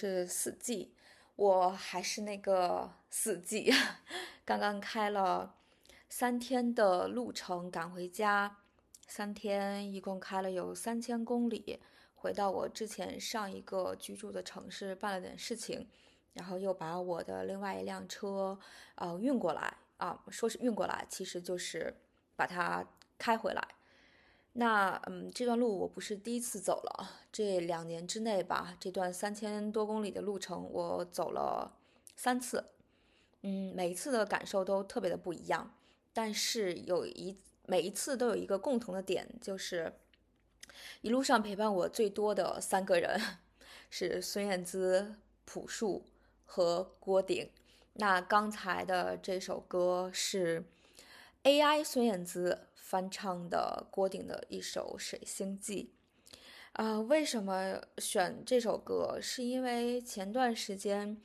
是四季，我还是那个四季，刚刚开了三天的路程赶回家，三天一共开了有三千公里，回到我之前上一个居住的城市办了点事情，然后又把我的另外一辆车呃运过来啊，说是运过来，其实就是把它开回来。那嗯，这段路我不是第一次走了，这两年之内吧，这段三千多公里的路程我走了三次，嗯，每一次的感受都特别的不一样，但是有一每一次都有一个共同的点，就是一路上陪伴我最多的三个人是孙燕姿、朴树和郭顶。那刚才的这首歌是 AI 孙燕姿翻唱的郭顶的一首《水星记》。啊、为什么选这首歌？是因为前段时间，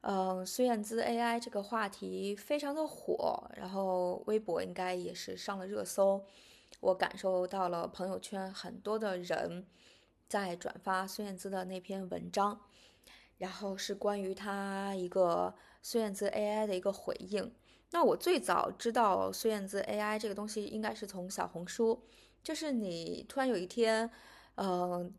嗯、孙燕姿 AI 这个话题非常的火，然后微博应该也是上了热搜。我感受到了朋友圈很多的人在转发孙燕姿的那篇文章，然后是关于她一个孙燕姿 AI 的一个回应。那我最早知道孙燕姿 AI 这个东西，应该是从小红书，就是你突然有一天，嗯、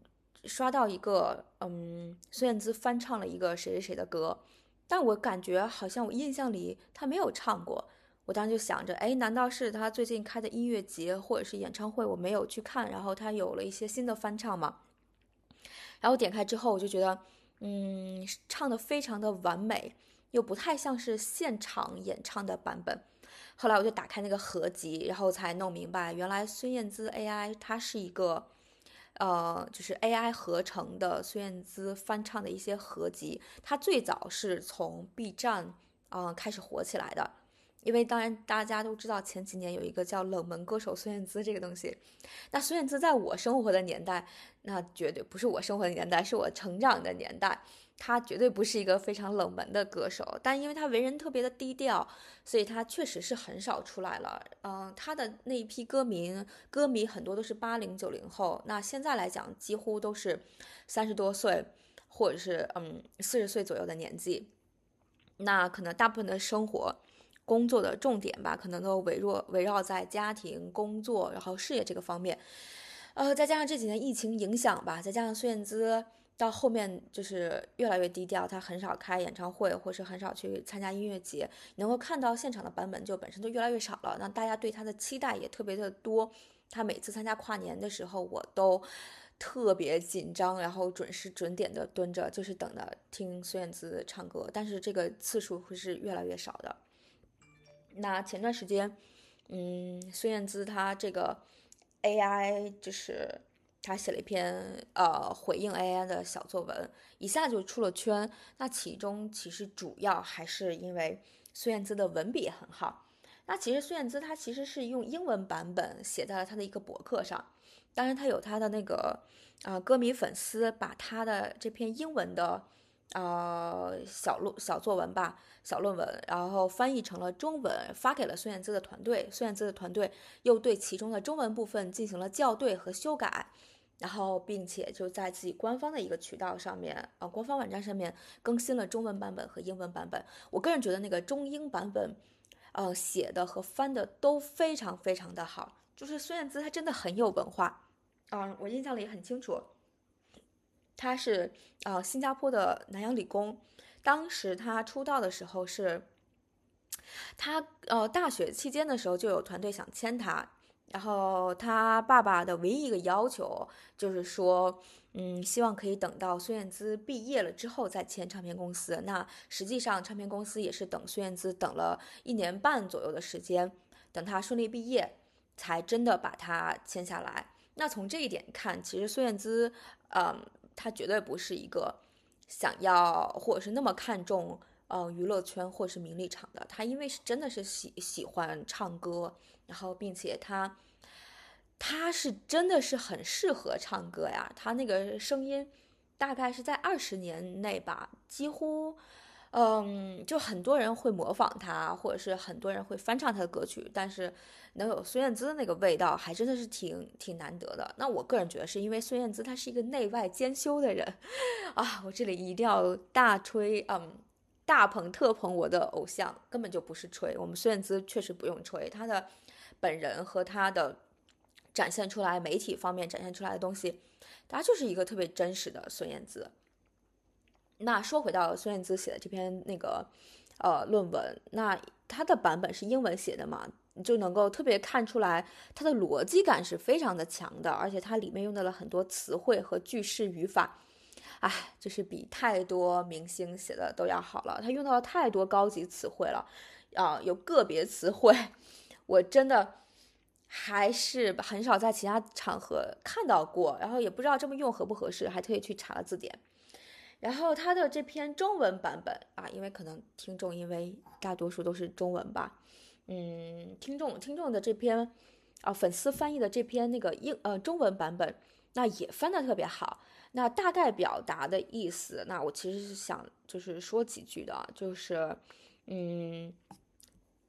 刷到一个，嗯，孙燕姿翻唱了一个谁谁谁的歌，但我感觉好像我印象里她没有唱过。我当时就想着，哎，难道是她最近开的音乐节或者是演唱会，我没有去看，然后她有了一些新的翻唱吗？然后点开之后，我就觉得，嗯，唱的非常的完美，又不太像是现场演唱的版本。后来我就打开那个合集，然后才弄明白，原来孙燕姿 AI 它是一个，呃，就是 AI 合成的孙燕姿翻唱的一些合集。它最早是从 B 站啊开始火起来的，因为当然大家都知道前几年有一个叫冷门歌手孙燕姿这个东西。那孙燕姿在我生活的年代，那绝对不是我生活的年代，是我成长的年代。他绝对不是一个非常冷门的歌手，但因为他为人特别的低调，所以他确实是很少出来了。嗯，他的那一批歌迷，歌迷很多都是八零九零后，那现在来讲几乎都是三十多岁，或者是嗯四十岁左右的年纪。那可能大部分的生活、工作的重点吧，可能都围绕围绕在家庭、工作，然后事业这个方面。呃，再加上这几年疫情影响吧，再加上孙燕姿。到后面就是越来越低调，他很少开演唱会，或是很少去参加音乐节。能够看到现场的版本就本身就越来越少了，那大家对他的期待也特别的多。他每次参加跨年的时候，我都特别紧张，然后准时准点的蹲着，就是等着听孙燕姿唱歌。但是这个次数会是越来越少的。那前段时间，嗯，孙燕姿她这个 AI 就是。他写了一篇呃回应 AI 的小作文，一下就出了圈。那其中其实主要还是因为孙燕姿的文笔很好。那其实孙燕姿她其实是用英文版本写在了她的一个博客上，当然她有她的那个啊歌迷粉丝把她的这篇英文的呃小论小作文吧小论文，然后翻译成了中文发给了孙燕姿的团队，孙燕姿的团队又对其中的中文部分进行了校对和修改。然后，并且就在自己官方的一个渠道上面，呃，官方网站上面更新了中文版本和英文版本。我个人觉得那个中英版本，呃，写的和翻的都非常非常的好。就是孙燕姿她真的很有文化，啊，我印象里很清楚，她是呃新加坡的南洋理工，当时她出道的时候是，她呃大学期间的时候就有团队想签她。然后他爸爸的唯一一个要求就是说，嗯，希望可以等到孙燕姿毕业了之后再签唱片公司。那实际上唱片公司也是等孙燕姿等了一年半左右的时间，等她顺利毕业，才真的把她签下来。那从这一点看，其实孙燕姿，嗯，她绝对不是一个想要或者是那么看重，嗯，娱乐圈或是名利场的。她因为是真的是喜喜欢唱歌。然后，并且他，他是真的是很适合唱歌呀。他那个声音，大概是在二十年内吧，几乎，嗯，就很多人会模仿他，或者是很多人会翻唱他的歌曲。但是，能有孙燕姿的那个味道，还真的是挺挺难得的。那我个人觉得，是因为孙燕姿她是一个内外兼修的人 啊。我这里一定要大吹，嗯，大捧特捧我的偶像，根本就不是吹。我们孙燕姿确实不用吹，她的。本人和他的展现出来，媒体方面展现出来的东西，他就是一个特别真实的孙燕姿。那说回到孙燕姿写的这篇那个呃论文，那他的版本是英文写的嘛，你就能够特别看出来，它的逻辑感是非常的强的，而且它里面用到了很多词汇和句式语法，哎，就是比太多明星写的都要好了。他用到了太多高级词汇了，啊，有个别词汇。我真的还是很少在其他场合看到过，然后也不知道这么用合不合适，还特意去查了字典。然后他的这篇中文版本啊，因为可能听众因为大多数都是中文吧，嗯，听众听众的这篇啊，粉丝翻译的这篇那个英呃中文版本，那也翻的特别好。那大概表达的意思，那我其实是想就是说几句的，就是嗯。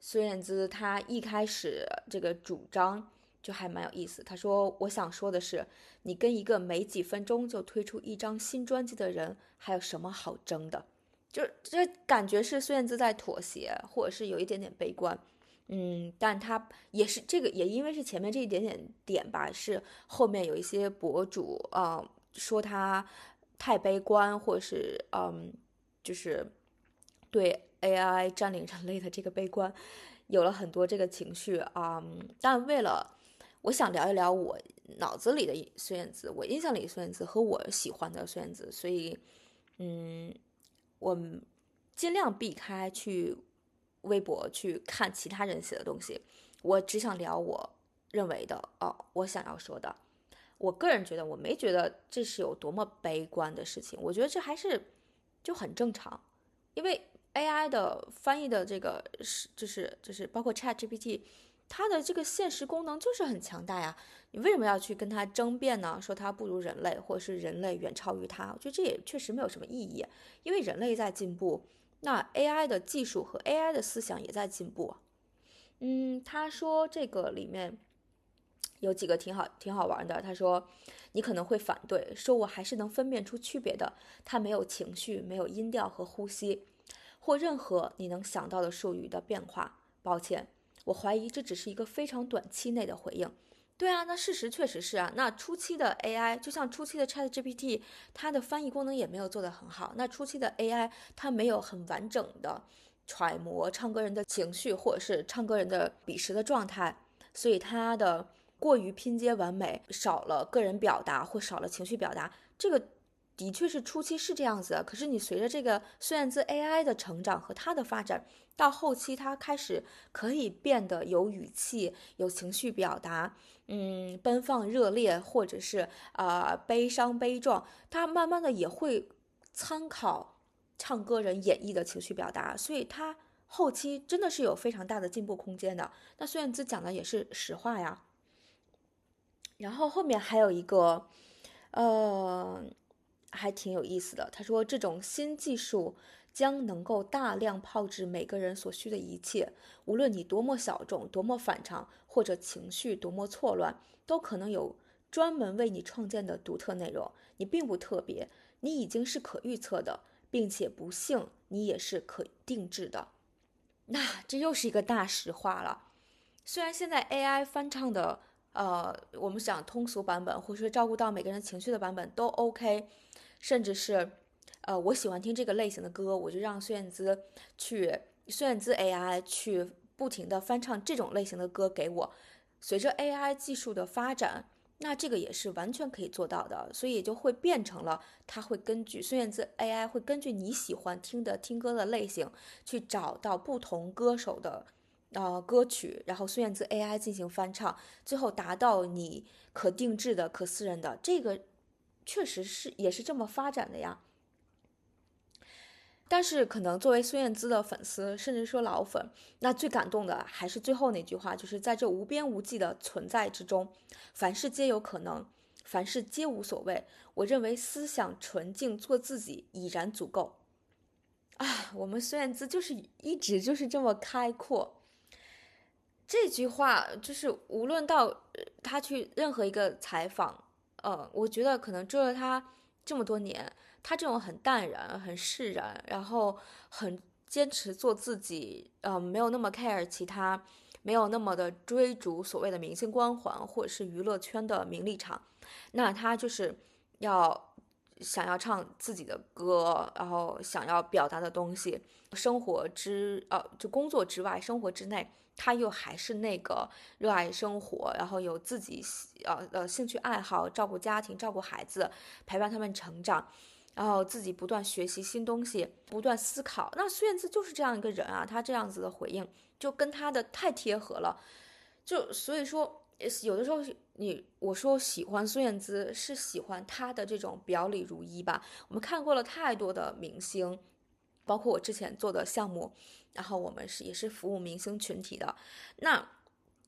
孙燕姿她一开始这个主张就还蛮有意思。她说：“我想说的是，你跟一个没几分钟就推出一张新专辑的人，还有什么好争的？”就这感觉是孙燕姿在妥协，或者是有一点点悲观。嗯，但她也是这个，也因为是前面这一点点点吧，是后面有一些博主啊说她太悲观，或者是嗯，就是对。AI 占领人类的这个悲观，有了很多这个情绪啊，但为了我想聊一聊我脑子里的孙燕姿，我印象里孙燕姿和我喜欢的孙燕姿，所以，嗯，我尽量避开去微博去看其他人写的东西，我只想聊我认为的哦，我想要说的。我个人觉得，我没觉得这是有多么悲观的事情，我觉得这还是就很正常，因为 AI 的翻译的这个是就是就是包括 ChatGPT，它的这个现实功能就是很强大呀，你为什么要去跟它争辩呢？说它不如人类，或者是人类远超于它？我觉得这也确实没有什么意义，因为人类在进步，那 AI 的技术和 AI 的思想也在进步。嗯，他说这个里面。有几个挺好，挺好玩的。他说：“你可能会反对，说我还是能分辨出区别的。它没有情绪，没有音调和呼吸，或任何你能想到的术语的变化。抱歉，我怀疑这只是一个非常短期内的回应。对啊，那事实确实是啊。那初期的 AI，就像初期的 ChatGPT，它的翻译功能也没有做得很好。那初期的 AI，它没有很完整的揣摩唱歌人的情绪，或者是唱歌人的彼时的状态，所以它的。”过于拼接完美，少了个人表达或少了情绪表达，这个的确是初期是这样子的。可是你随着这个孙燕姿 AI 的成长和它的发展，到后期它开始可以变得有语气、有情绪表达，嗯，奔放热烈，或者是啊悲伤悲壮，它慢慢的也会参考唱歌人演绎的情绪表达，所以它后期真的是有非常大的进步空间的。那孙燕姿讲的也是实话呀。然后后面还有一个，呃，还挺有意思的。他说，这种新技术将能够大量炮制每个人所需的一切，无论你多么小众、多么反常，或者情绪多么错乱，都可能有专门为你创建的独特内容。你并不特别，你已经是可预测的，并且不幸，你也是可定制的。那这又是一个大实话了。虽然现在 AI 翻唱的。呃，我们讲通俗版本，或者说照顾到每个人情绪的版本都 OK，甚至是，呃，我喜欢听这个类型的歌，我就让孙燕姿去，孙燕姿 AI 去不停的翻唱这种类型的歌给我。随着 AI 技术的发展，那这个也是完全可以做到的，所以就会变成了，它会根据孙燕姿 AI 会根据你喜欢听的听歌的类型，去找到不同歌手的。呃，歌曲，然后孙燕姿 AI 进行翻唱，最后达到你可定制的、可私人的，这个确实是也是这么发展的呀。但是，可能作为孙燕姿的粉丝，甚至说老粉，那最感动的还是最后那句话，就是在这无边无际的存在之中，凡事皆有可能，凡事皆无所谓。我认为思想纯净，做自己已然足够。啊，我们孙燕姿就是一直就是这么开阔。这句话就是无论到他去任何一个采访，呃，我觉得可能追了他这么多年，他这种很淡然、很释然，然后很坚持做自己，呃，没有那么 care 其他，没有那么的追逐所谓的明星光环或者是娱乐圈的名利场，那他就是要想要唱自己的歌，然后想要表达的东西，生活之呃就工作之外，生活之内。他又还是那个热爱生活，然后有自己呃呃兴趣爱好，照顾家庭，照顾孩子，陪伴他们成长，然后自己不断学习新东西，不断思考。那孙燕姿就是这样一个人啊，他这样子的回应就跟他的太贴合了。就所以说，有的时候你我说喜欢孙燕姿是喜欢她的这种表里如一吧。我们看过了太多的明星，包括我之前做的项目。然后我们是也是服务明星群体的，那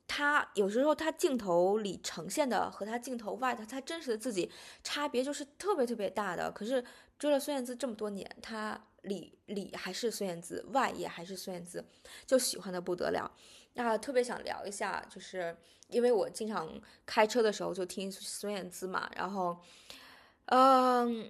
他有时候他镜头里呈现的和他镜头外的他真实的自己差别就是特别特别大的。可是追了孙燕姿这么多年，他里里还是孙燕姿，外也还是孙燕姿，就喜欢的不得了。那特别想聊一下，就是因为我经常开车的时候就听孙燕姿嘛，然后嗯，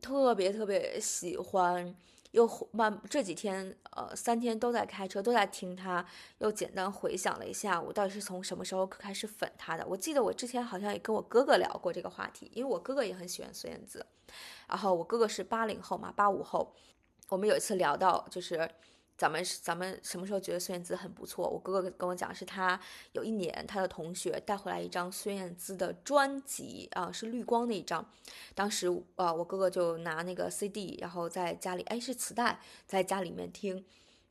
特别特别喜欢。又慢这几天，呃，三天都在开车，都在听他。又简单回想了一下，我到底是从什么时候开始粉他的？我记得我之前好像也跟我哥哥聊过这个话题，因为我哥哥也很喜欢孙燕姿。然后我哥哥是八零后嘛，八五后。我们有一次聊到，就是咱们咱们什么时候觉得孙燕姿很不错？我哥哥跟我讲，是他有一年他的同学带回来一张孙燕姿的专辑啊，是绿光那一张。当时啊，我哥哥就拿那个 CD，然后在家里，哎，是磁带，在家里面听。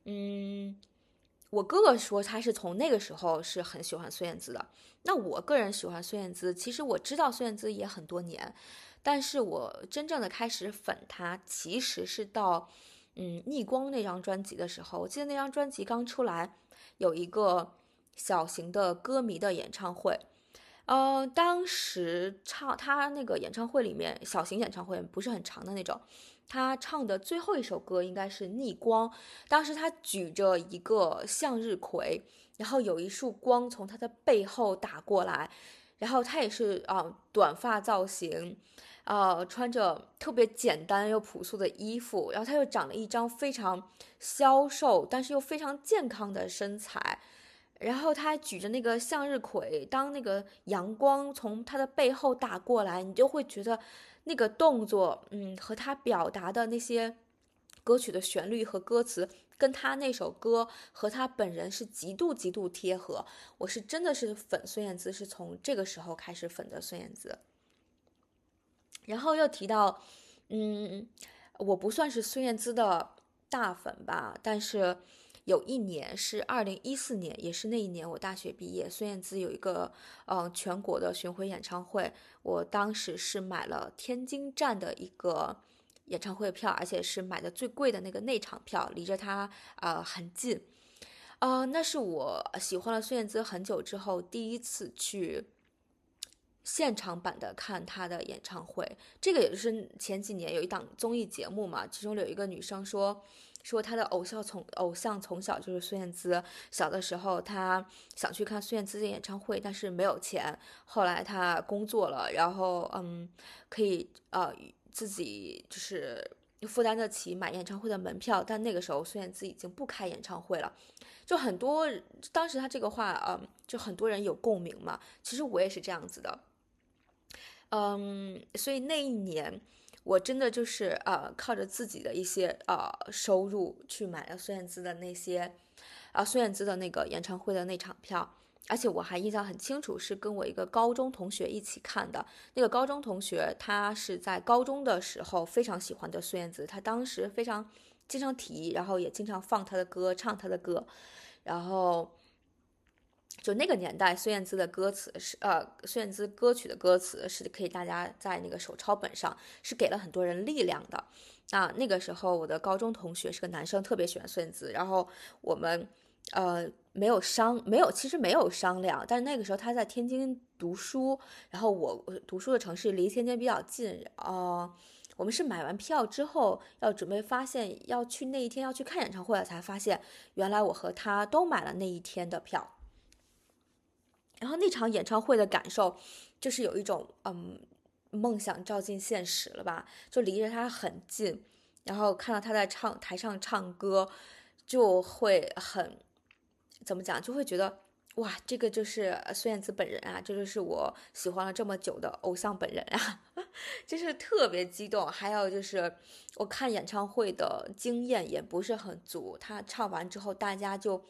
嗯，我哥哥说他是从那个时候是很喜欢孙燕姿的。那我个人喜欢孙燕姿，其实我知道孙燕姿也很多年，但是我真正的开始粉她，其实是到。嗯，逆光那张专辑的时候，我记得那张专辑刚出来，有一个小型的歌迷的演唱会。呃，当时唱他那个演唱会里面，小型演唱会不是很长的那种，他唱的最后一首歌应该是《逆光》。当时他举着一个向日葵，然后有一束光从他的背后打过来，然后他也是啊，短发造型。呃，穿着特别简单又朴素的衣服，然后他又长了一张非常消瘦但是又非常健康的身材，然后他举着那个向日葵，当那个阳光从他的背后打过来，你就会觉得那个动作，嗯，和他表达的那些歌曲的旋律和歌词，跟他那首歌和他本人是极度极度贴合。我是真的是粉孙燕姿，是从这个时候开始粉的孙燕姿。然后又提到，嗯，我不算是孙燕姿的大粉吧，但是有一年是二零一四年，也是那一年我大学毕业，孙燕姿有一个嗯全国的巡回演唱会，我当时是买了天津站的一个演唱会票，而且是买的最贵的那个内场票，离着她呃很近，呃，那是我喜欢了孙燕姿很久之后第一次去。现场版的看他的演唱会，这个也就是前几年有一档综艺节目嘛，其中有一个女生说，说她的偶像从偶像从小就是孙燕姿，小的时候她想去看孙燕姿的演唱会，但是没有钱，后来她工作了，然后嗯，可以呃自己就是负担得起买演唱会的门票，但那个时候孙燕姿已经不开演唱会了，就很多当时她这个话嗯，就很多人有共鸣嘛，其实我也是这样子的。嗯，所以那一年，我真的就是呃，靠着自己的一些呃收入去买了孙燕姿的那些，啊，孙燕姿的那个演唱会的那场票，而且我还印象很清楚，是跟我一个高中同学一起看的。那个高中同学他是在高中的时候非常喜欢的孙燕姿，他当时非常经常提，然后也经常放她的歌，唱她的歌，然后。就那个年代，孙燕姿的歌词是呃，孙燕姿歌曲的歌词是可以大家在那个手抄本上，是给了很多人力量的。啊，那个时候我的高中同学是个男生，特别喜欢孙燕姿，然后我们呃没有商没有，其实没有商量，但是那个时候他在天津读书，然后我读书的城市离天津比较近，呃，我们是买完票之后要准备发现要去那一天要去看演唱会了，才发现原来我和他都买了那一天的票。然后那场演唱会的感受，就是有一种嗯，梦想照进现实了吧？就离着他很近，然后看到他在唱台上唱歌，就会很怎么讲？就会觉得哇，这个就是孙燕姿本人啊，这就是我喜欢了这么久的偶像本人啊，就是特别激动。还有就是我看演唱会的经验也不是很足，他唱完之后，大家就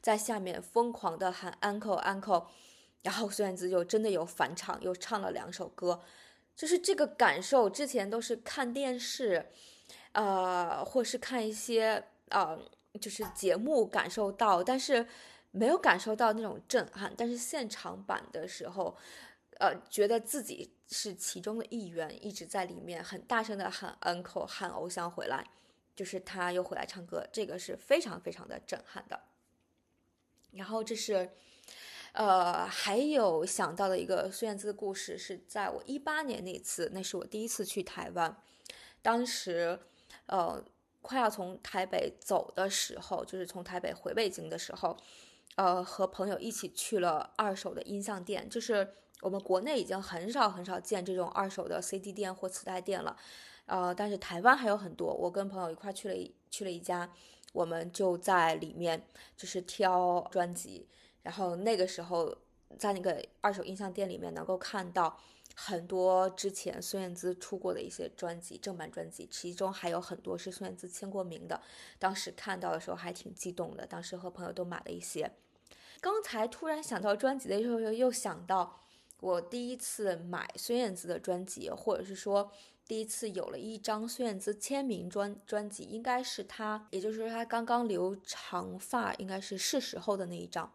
在下面疯狂的喊 uncle uncle。然后孙燕姿就真的有返场，又唱了两首歌，就是这个感受。之前都是看电视，呃，或是看一些呃，就是节目感受到，但是没有感受到那种震撼。但是现场版的时候，呃，觉得自己是其中的一员，一直在里面很大声的喊 uncle，喊偶像回来，就是他又回来唱歌，这个是非常非常的震撼的。然后这是。呃，还有想到的一个孙燕姿的故事，是在我一八年那次，那是我第一次去台湾，当时，呃，快要从台北走的时候，就是从台北回北京的时候，呃，和朋友一起去了二手的音像店，就是我们国内已经很少很少见这种二手的 CD 店或磁带店了，呃，但是台湾还有很多，我跟朋友一块去了去了一家，我们就在里面就是挑专辑。然后那个时候，在那个二手音像店里面能够看到很多之前孙燕姿出过的一些专辑，正版专辑，其中还有很多是孙燕姿签过名的。当时看到的时候还挺激动的，当时和朋友都买了一些。刚才突然想到专辑的时候，又想到我第一次买孙燕姿的专辑，或者是说第一次有了一张孙燕姿签名专专辑，应该是她，也就是说她刚刚留长发，应该是是时候的那一张。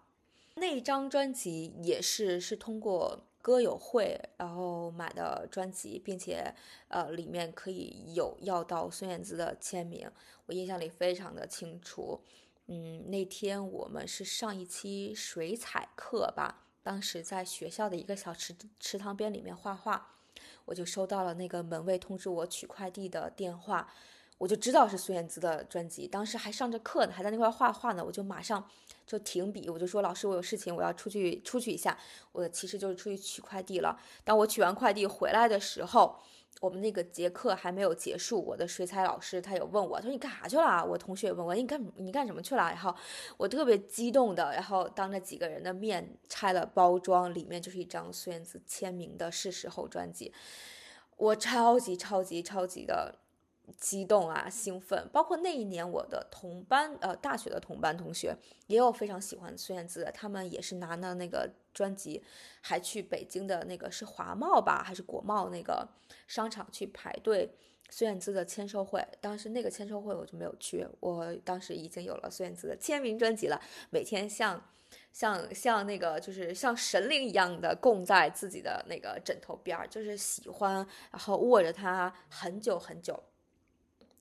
那张专辑也是是通过。歌友会，然后买的专辑，并且，呃，里面可以有要到孙燕姿的签名，我印象里非常的清楚。嗯，那天我们是上一期水彩课吧，当时在学校的一个小池池塘边里面画画，我就收到了那个门卫通知我取快递的电话。我就知道是孙燕姿的专辑，当时还上着课呢，还在那块画画呢，我就马上就停笔，我就说老师，我有事情，我要出去出去一下，我其实就是出去取快递了。当我取完快递回来的时候，我们那个节课还没有结束，我的水彩老师他有问我，他说你干啥去了？我同学也问我你干你干什么去了？然后我特别激动的，然后当着几个人的面拆了包装，里面就是一张孙燕姿签名的是时候专辑，我超级超级超级的。激动啊，兴奋！包括那一年，我的同班，呃，大学的同班同学也有非常喜欢孙燕姿的，他们也是拿了那个专辑，还去北京的那个是华贸吧，还是国贸那个商场去排队孙燕姿的签售会。当时那个签售会我就没有去，我当时已经有了孙燕姿的签名专辑了，每天像像像那个就是像神灵一样的供在自己的那个枕头边儿，就是喜欢，然后握着它很久很久。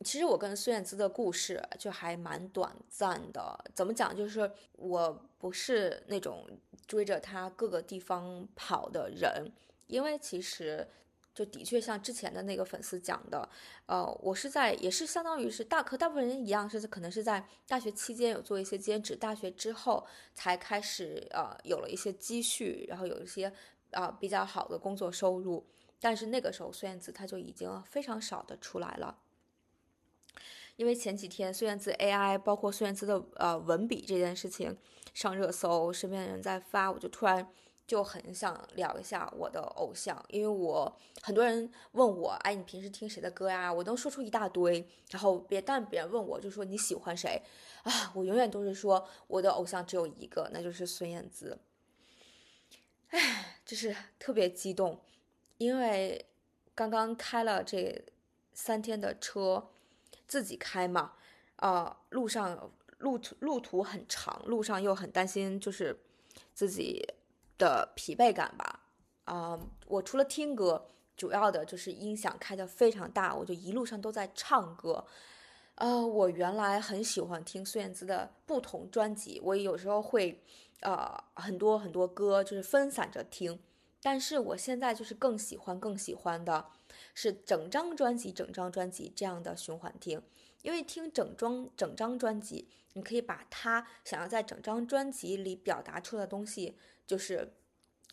其实我跟孙燕姿的故事就还蛮短暂的，怎么讲？就是我不是那种追着她各个地方跑的人，因为其实就的确像之前的那个粉丝讲的，呃，我是在也是相当于是大和大部分人一样，是可能是在大学期间有做一些兼职，大学之后才开始呃有了一些积蓄，然后有一些啊比较好的工作收入，但是那个时候孙燕姿她就已经非常少的出来了。因为前几天孙燕姿 AI 包括孙燕姿的呃文笔这件事情上热搜，身边的人在发，我就突然就很想聊一下我的偶像，因为我很多人问我，哎，你平时听谁的歌呀？我能说出一大堆，然后别但别人问我就说你喜欢谁啊？我永远都是说我的偶像只有一个，那就是孙燕姿。哎，就是特别激动，因为刚刚开了这三天的车。自己开嘛，呃，路上路途路途很长，路上又很担心，就是自己的疲惫感吧。啊，我除了听歌，主要的就是音响开的非常大，我就一路上都在唱歌。呃，我原来很喜欢听孙燕姿的不同专辑，我有时候会，呃，很多很多歌就是分散着听，但是我现在就是更喜欢更喜欢的。是整张专辑，整张专辑这样的循环听，因为听整张整张专辑，你可以把他想要在整张专辑里表达出的东西，就是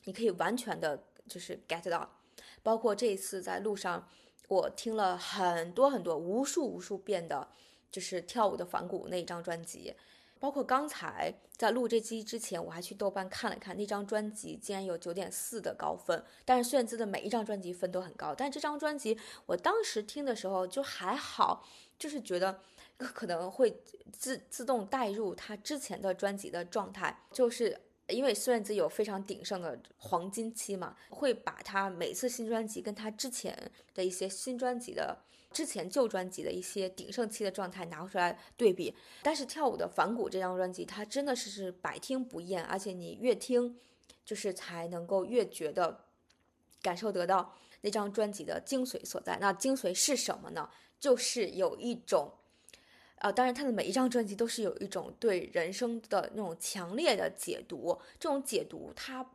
你可以完全的，就是 get 到。包括这一次在路上，我听了很多很多无数无数遍的，就是跳舞的反骨那一张专辑。包括刚才在录这期之前，我还去豆瓣看了看那张专辑，竟然有九点四的高分。但是孙燕姿的每一张专辑分都很高，但这张专辑我当时听的时候就还好，就是觉得可能会自自动带入她之前的专辑的状态，就是因为孙燕姿有非常鼎盛的黄金期嘛，会把她每次新专辑跟她之前的一些新专辑的。之前旧专辑的一些鼎盛期的状态拿出来对比，但是跳舞的反骨这张专辑，它真的是是百听不厌，而且你越听，就是才能够越觉得感受得到那张专辑的精髓所在。那精髓是什么呢？就是有一种，呃，当然他的每一张专辑都是有一种对人生的那种强烈的解读，这种解读它。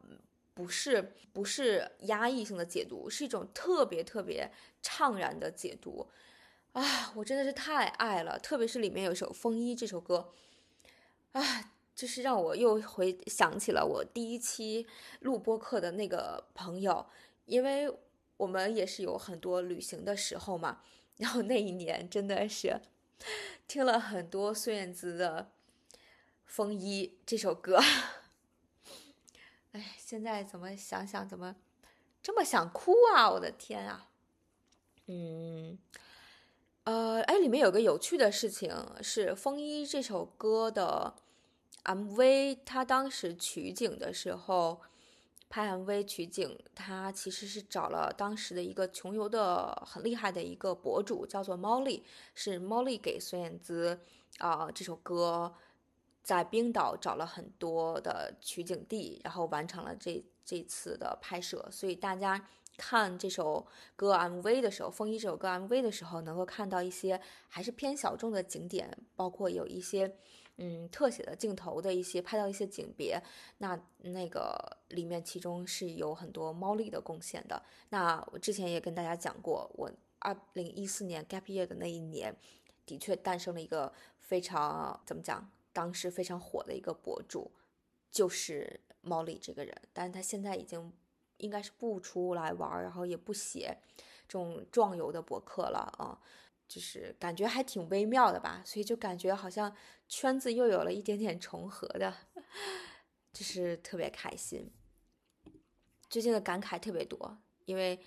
不是不是压抑性的解读，是一种特别特别怅然的解读，啊，我真的是太爱了，特别是里面有一首《风衣》这首歌，啊，就是让我又回想起了我第一期录播课的那个朋友，因为我们也是有很多旅行的时候嘛，然后那一年真的是听了很多孙燕姿的《风衣》这首歌。哎，现在怎么想想怎么这么想哭啊！我的天啊！嗯，呃，哎，里面有个有趣的事情是，《风衣》这首歌的 MV，他当时取景的时候，拍 MV 取景，他其实是找了当时的一个穷游的很厉害的一个博主，叫做猫丽，是猫丽给孙燕姿啊这首歌在冰岛找了很多的取景地，然后完成了这这次的拍摄，所以大家。看这首歌 MV 的时候，《风衣》这首歌 MV 的时候，能够看到一些还是偏小众的景点，包括有一些嗯特写的镜头的一些拍到一些景别。那那个里面其中是有很多猫力的贡献的。那我之前也跟大家讲过，我二零一四年 Gap Year 的那一年，的确诞生了一个非常怎么讲，当时非常火的一个博主，就是猫力这个人，但是他现在已经。应该是不出来玩，然后也不写这种壮游的博客了啊，就是感觉还挺微妙的吧，所以就感觉好像圈子又有了一点点重合的，就是特别开心。最近的感慨特别多，因为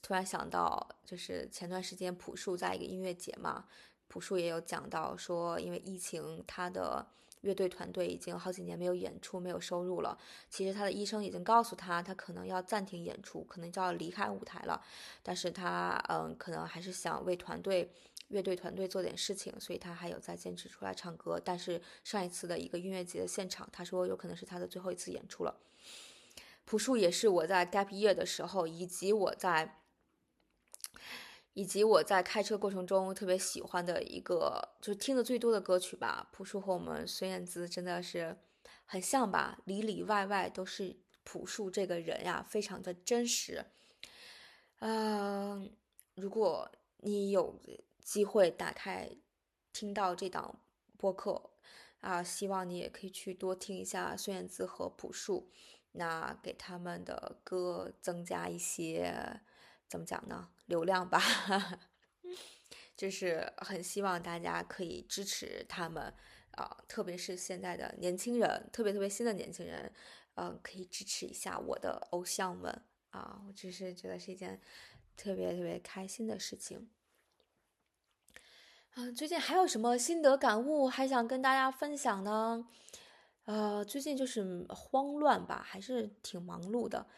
突然想到，就是前段时间朴树在一个音乐节嘛，朴树也有讲到说，因为疫情他的。乐队团队已经好几年没有演出，没有收入了。其实他的医生已经告诉他，他可能要暂停演出，可能就要离开舞台了。但是他嗯，可能还是想为团队、乐队团队做点事情，所以他还有在坚持出来唱歌。但是上一次的一个音乐节的现场，他说有可能是他的最后一次演出了。朴树也是我在 Gap Year 的时候，以及我在。以及我在开车过程中特别喜欢的一个，就是听的最多的歌曲吧。朴树和我们孙燕姿真的是很像吧，里里外外都是朴树这个人呀，非常的真实。嗯，如果你有机会打开听到这档播客啊，希望你也可以去多听一下孙燕姿和朴树，那给他们的歌增加一些。怎么讲呢？流量吧，就是很希望大家可以支持他们啊，特别是现在的年轻人，特别特别新的年轻人，嗯，可以支持一下我的偶像们啊，我只是觉得是一件特别特别开心的事情。嗯，最近还有什么心得感悟还想跟大家分享呢？呃，最近就是慌乱吧，还是挺忙碌的。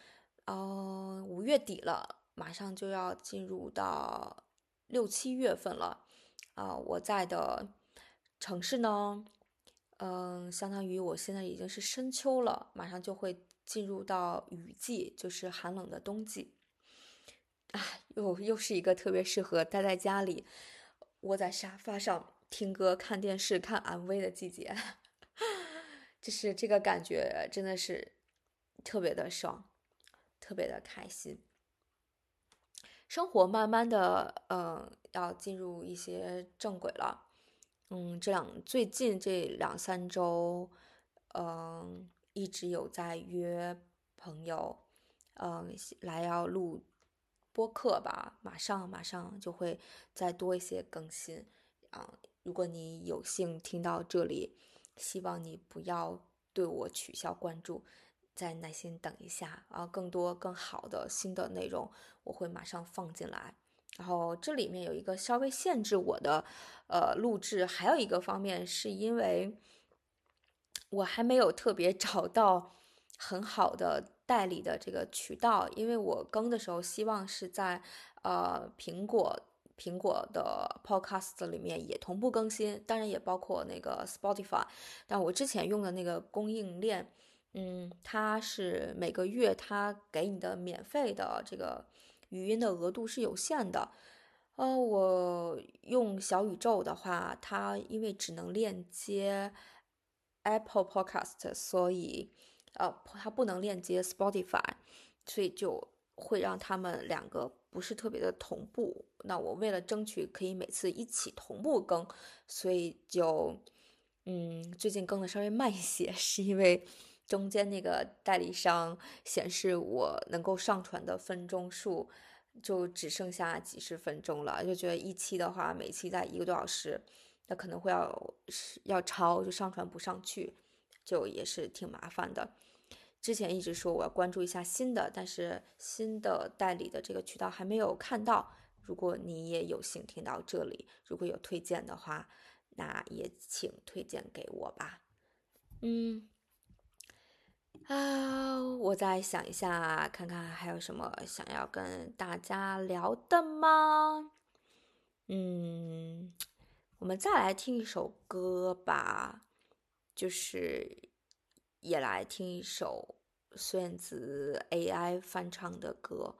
嗯，五月底了。马上就要进入到六七月份了，啊，我在的城市呢，嗯，相当于我现在已经是深秋了，马上就会进入到雨季，就是寒冷的冬季，啊，又又是一个特别适合待在家里，窝在沙发上听歌、看电视、看 MV 的季节，就是这个感觉真的是特别的爽，特别的开心。生活慢慢的，嗯，要进入一些正轨了。嗯，这两最近这两三周，嗯，一直有在约朋友，嗯，来要录播客吧。马上马上就会再多一些更新。啊，如果你有幸听到这里，希望你不要对我取消关注。再耐心等一下啊，更多更好的新的内容我会马上放进来。然后这里面有一个稍微限制我的，呃，录制，还有一个方面是因为我还没有特别找到很好的代理的这个渠道，因为我更的时候希望是在呃苹果苹果的 Podcast 里面也同步更新，当然也包括那个 Spotify，但我之前用的那个供应链。嗯，它是每个月它给你的免费的这个语音的额度是有限的。呃，我用小宇宙的话，它因为只能链接 Apple Podcast，所以呃，它不能链接 Spotify，所以就会让他们两个不是特别的同步。那我为了争取可以每次一起同步更，所以就嗯，最近更的稍微慢一些，是因为。中间那个代理商显示我能够上传的分钟数就只剩下几十分钟了，就觉得一期的话每期在一个多小时，那可能会要要超就上传不上去，就也是挺麻烦的。之前一直说我要关注一下新的，但是新的代理的这个渠道还没有看到。如果你也有幸听到这里，如果有推荐的话，那也请推荐给我吧。嗯，啊，我再想一下，看看还有什么想要跟大家聊的吗？嗯，我们再来听一首歌吧，就是也来听一首孙燕姿 AI 翻唱的歌。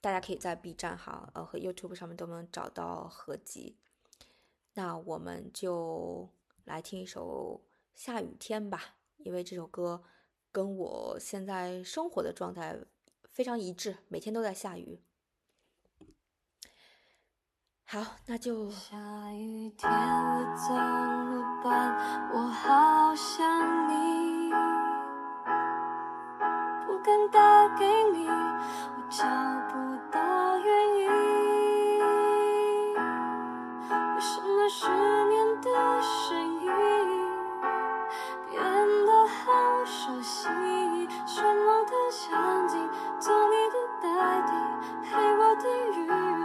大家可以在 B 站哈，呃和 YouTube 上面都能找到合集。那我们就来听一首《下雨天》吧，因为这首歌跟我现在生活的状态非常一致每天都在下雨。好那就下雨天了怎么办？我好想你不敢打给你我找不到原因。为什么失眠的声音熟悉沉默的场景做你的代替陪我等雨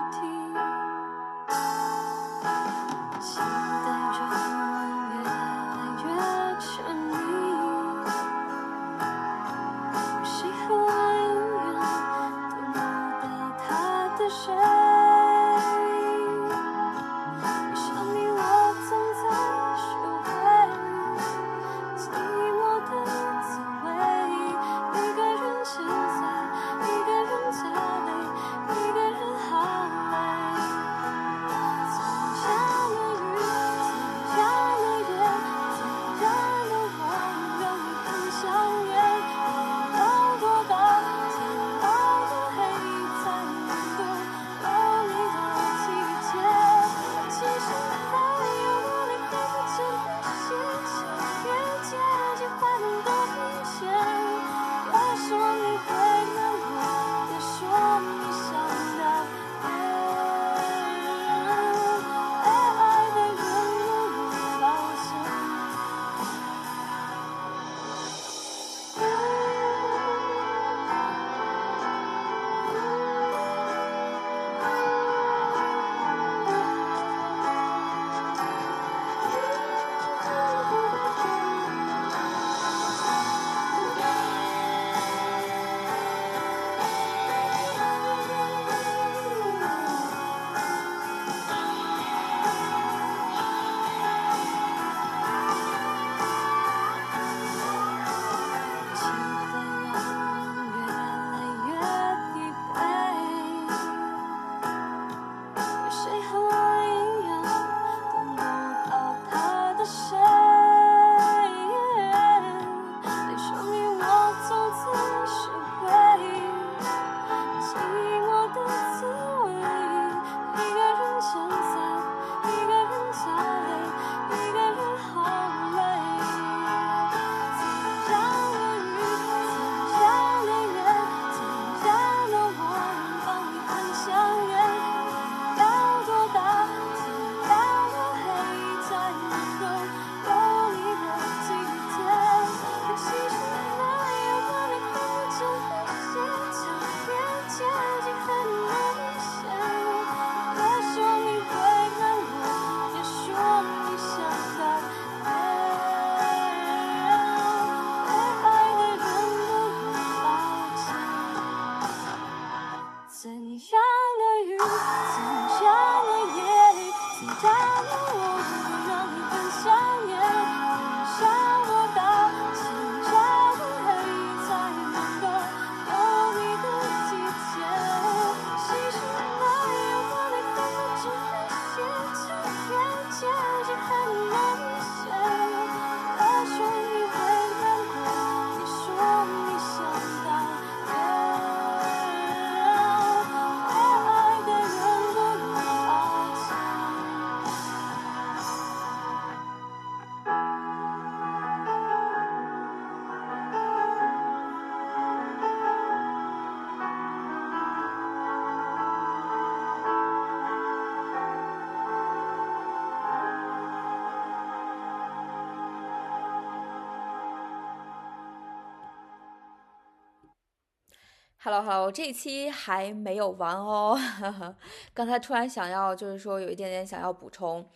Hello 这一期还没有完哦。刚才突然想要，就是说有一点点想要补充。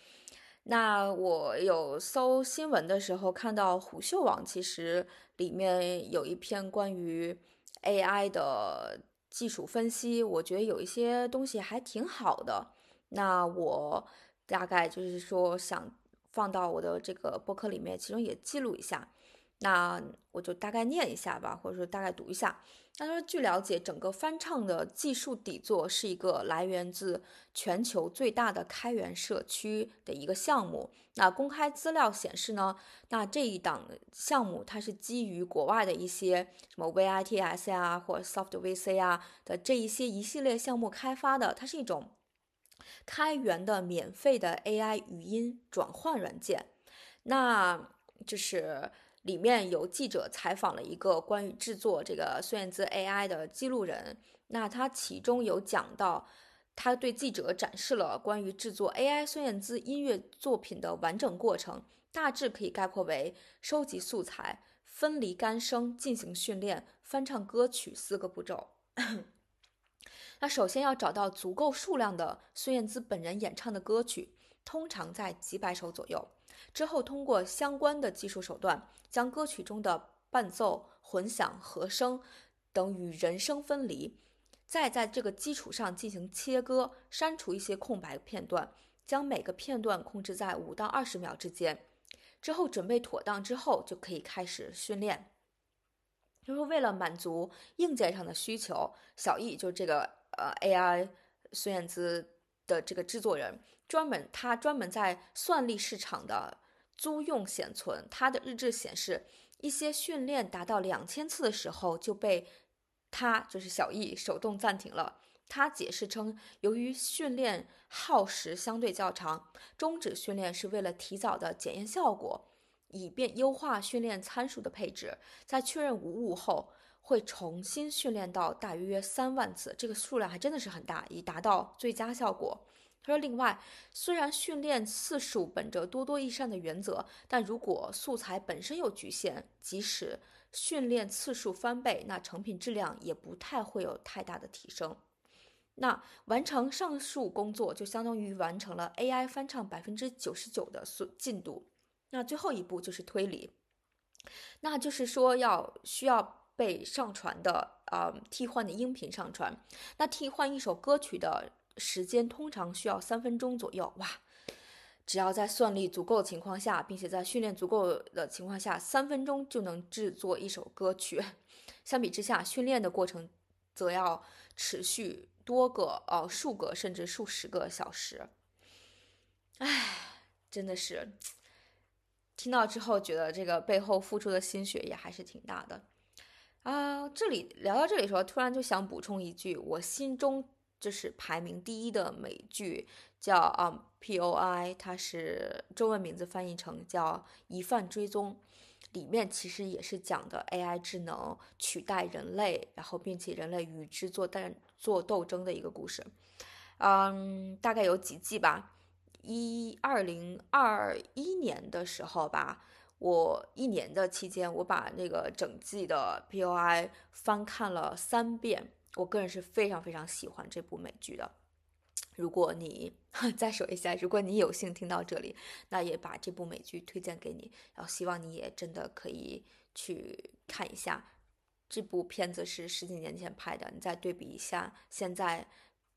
那我有搜新闻的时候看到虎嗅网，其实里面有一篇关于 AI 的技术分析，我觉得有一些东西还挺好的。那我大概就是说想放到我的这个博客里面，其中也记录一下。那我就大概念一下吧，或者说大概读一下。他说，据了解，整个翻唱的技术底座是一个来源自全球最大的开源社区的一个项目。那公开资料显示呢，那这一档项目它是基于国外的一些什么 VITS 呀，或者 SoftVC 啊的这一些一系列项目开发的，它是一种开源的免费的 AI 语音转换软件。那就是。里面有记者采访了一个关于制作这个孙燕姿 AI 的记录人，那他其中有讲到，他对记者展示了关于制作 AI 孙燕姿音乐作品的完整过程，大致可以概括为收集素材、分离干声、进行训练、翻唱歌曲四个步骤。那首先要找到足够数量的孙燕姿本人演唱的歌曲，通常在几百首左右。之后，通过相关的技术手段，将歌曲中的伴奏、混响、和声等与人声分离，再在这个基础上进行切割，删除一些空白片段，将每个片段控制在五到二十秒之间。之后准备妥当之后，就可以开始训练。就是为了满足硬件上的需求，小易就是这个呃 AI 孙燕姿的这个制作人。专门，他专门在算力市场的租用显存。他的日志显示，一些训练达到两千次的时候就被他就是小易手动暂停了。他解释称，由于训练耗时相对较长，终止训练是为了提早的检验效果，以便优化训练参数的配置。在确认无误后，会重新训练到大约三万次，这个数量还真的是很大，以达到最佳效果。他说：“另外，虽然训练次数本着多多益善的原则，但如果素材本身有局限，即使训练次数翻倍，那成品质量也不太会有太大的提升。那完成上述工作，就相当于完成了 AI 翻唱百分之九十九的速进度。那最后一步就是推理，那就是说要需要被上传的呃替换的音频上传。那替换一首歌曲的。”时间通常需要三分钟左右。哇，只要在算力足够的情况下，并且在训练足够的情况下，三分钟就能制作一首歌曲。相比之下，训练的过程则要持续多个、呃数个甚至数十个小时。唉，真的是听到之后觉得这个背后付出的心血也还是挺大的啊。这里聊到这里的时候，突然就想补充一句，我心中。这是排名第一的美剧，叫啊 P.O.I，它是中文名字翻译成叫《疑犯追踪》，里面其实也是讲的 A.I 智能取代人类，然后并且人类与之做战做斗争的一个故事。嗯，大概有几季吧。一二零二一年的时候吧，我一年的期间，我把那个整季的 P.O.I 翻看了三遍。我个人是非常非常喜欢这部美剧的。如果你 再说一下，如果你有幸听到这里，那也把这部美剧推荐给你，然后希望你也真的可以去看一下。这部片子是十几年前拍的，你再对比一下现在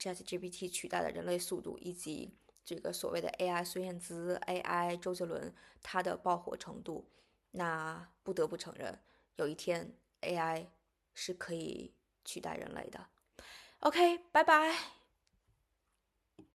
ChatGPT 取代了人类速度，以及这个所谓的 AI 孙燕姿、AI 周杰伦它的爆火程度，那不得不承认，有一天 AI 是可以。取代人类的，OK，拜拜。